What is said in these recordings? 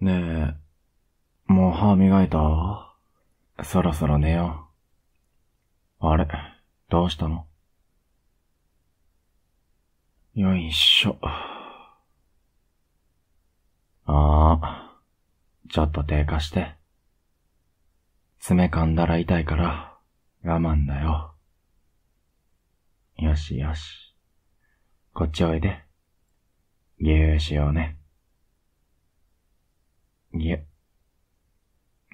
ねえ、もう歯磨いた？そろそろ寝よう。あれ、どうしたの？よいしょ。ああ、ちょっと低下して。爪噛んだら痛いから我慢だよ。よしよし。こっちおいで。ぎゅーしようね。ぎゅ。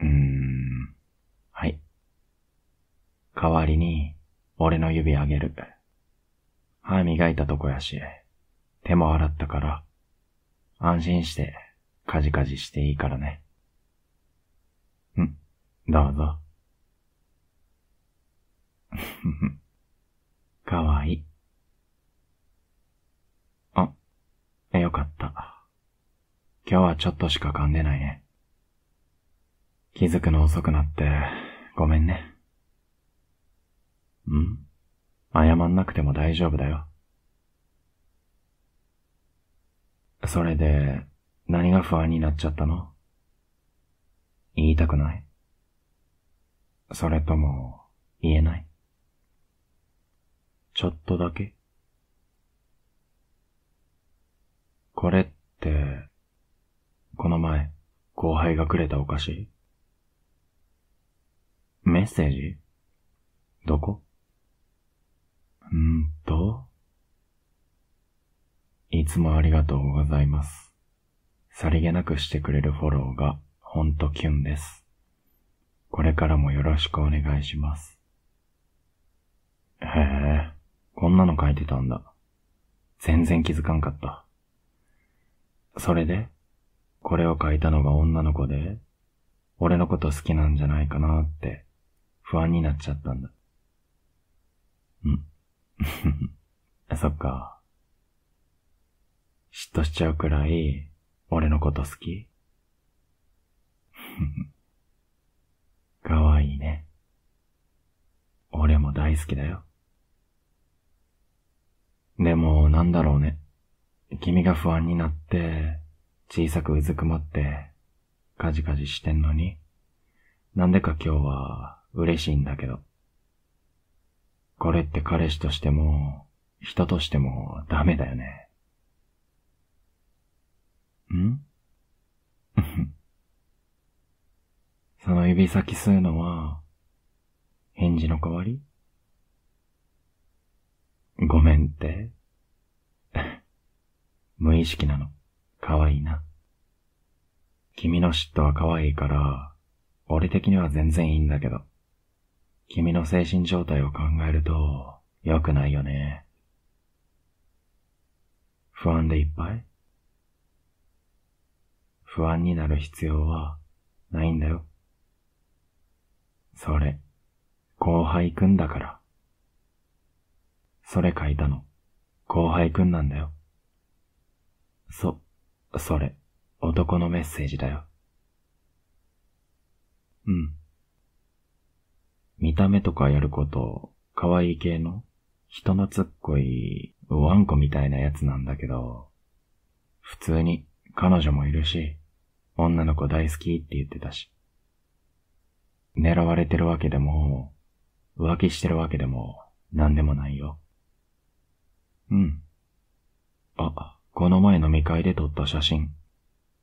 うーん。はい。代わりに、俺の指あげる。歯磨いたとこやし、手も洗ったから、安心して、カジカジしていいからね。うん、どうぞ。かわいい。あ、よかった。今日はちょっとしか噛んでないね。気づくの遅くなって、ごめんね。ん？謝んなくても大丈夫だよ。それで、何が不安になっちゃったの？言いたくないそれとも、言えない？ちょっとだけこれって、この前、後輩がくれたお菓子メッセージ？どこ？んーと、いつもありがとうございます。さりげなくしてくれるフォローがほんとキュンです。これからもよろしくお願いします。へえ、こんなの書いてたんだ。全然気づかんかった。それで、これを書いたのが女の子で、俺のこと好きなんじゃないかなって不安になっちゃったんだ。うん そっか。嫉妬しちゃうくらい、俺のこと好き？かわいいね。俺も大好きだよ。でも、なんだろうね。君が不安になって、小さくうずくまって、カジカジしてんのに、なんでか今日は嬉しいんだけど。これって彼氏としても、人としてもダメだよね。ん その指先吸うのは、返事の代わり？ごめんって？無意識なの。かわいいな。君の嫉妬は可愛いから、俺的には全然いいんだけど。君の精神状態を考えると、良くないよね。不安でいっぱい？不安になる必要はないんだよ。それ、後輩くんだから。それ書いたの、後輩くんなんだよ。そ、それ、男のメッセージだよ。うん。見た目とかやること、可愛い系の、人懐っこい、ワンコみたいなやつなんだけど、普通に彼女もいるし、女の子大好きって言ってたし。狙われてるわけでも、浮気してるわけでも、なんでもないよ。うん。この前飲み会で撮った写真、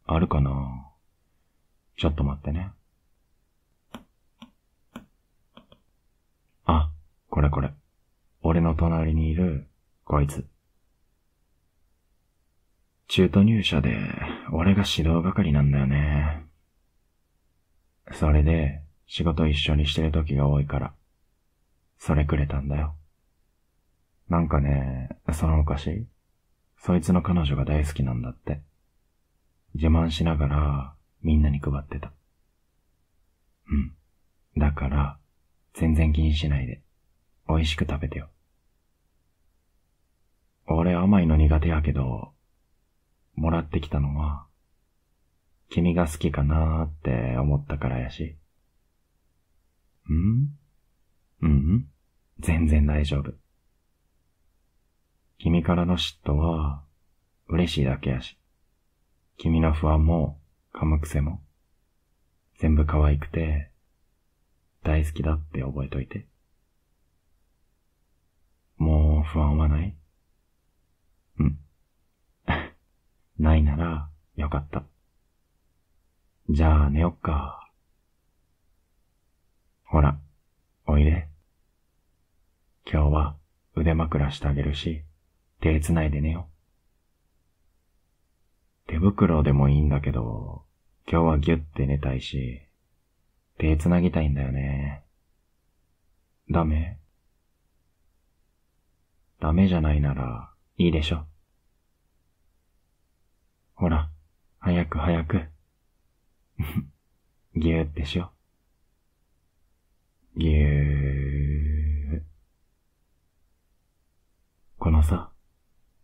あるかな？ちょっと待ってね。あ、これこれ。俺の隣にいる、こいつ。中途入社で、俺が指導係なんだよね。それで、仕事一緒にしてる時が多いから、それくれたんだよ。なんかね、その昔、そいつの彼女が大好きなんだって。自慢しながら、みんなに配ってた。うん。だから、全然気にしないで、美味しく食べてよ。俺甘いの苦手やけど、もらってきたのは、君が好きかなーって思ったからやし。ん？うん、全然大丈夫。君からの嫉妬は、嬉しいだけやし。君の不安も噛む癖も、全部可愛くて、大好きだって覚えといて。もう不安はない？うん。ないなら、よかった。じゃあ寝よっか。ほら、おいで。今日は腕枕してあげるし、手繋いで寝よ。手袋でもいいんだけど、今日はギュって寝たいし、手繋ぎたいんだよね。ダメダメじゃないなら、いいでしょ。ほら、早く早く。ぎゅーってしよう。ぎゅー。このさ、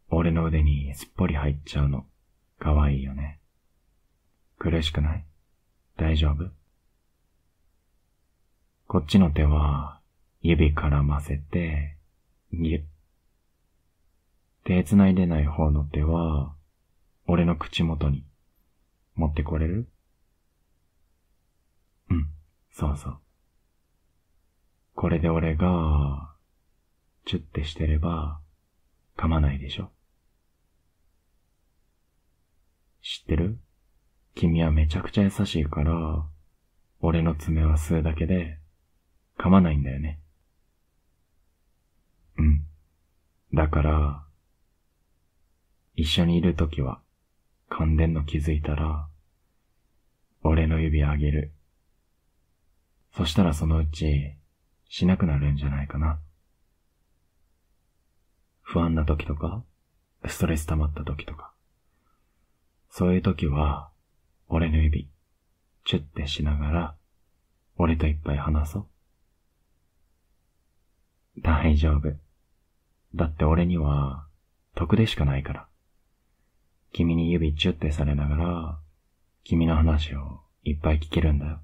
俺の腕にすっぽり入っちゃうの、かわいいよね。苦しくない？大丈夫？こっちの手は、指絡ませて、ぎゅ。手繋いでない方の手は、俺の口元に、持ってこれる？うん、そうそう。これで俺が、チュッてしてれば、噛まないでしょ。知ってる？君はめちゃくちゃ優しいから、俺の爪は吸うだけで、噛まないんだよね。うん。だから、一緒にいるときは、噛んでんの気づいたら、俺の指あげる。そしたらそのうち、しなくなるんじゃないかな。不安な時とか、ストレス溜まった時とか。そういう時は、俺の指、チュッてしながら、俺といっぱい話そう。大丈夫。だって俺には、得でしかないから。君に指チュってされながら、君の話をいっぱい聞けるんだよ。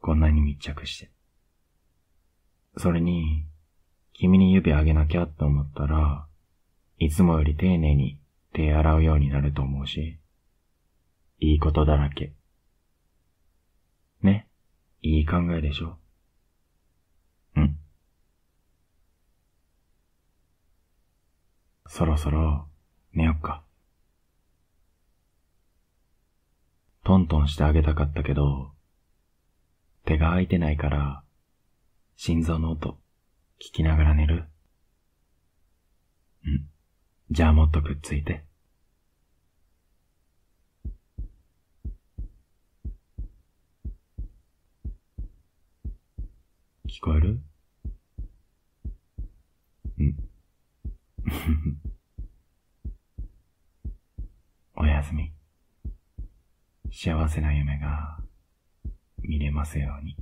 こんなに密着して。それに、君に指あげなきゃって思ったら、いつもより丁寧に手洗うようになると思うし、いいことだらけ。ね、いい考えでしょ？うんそろそろ寝よっか。トントンしてあげたかったけど、手が空いてないから、心臓の音、聞きながら寝る。じゃあもっとくっついて。聞こえる？うん。おやすみ。幸せな夢が見れますように。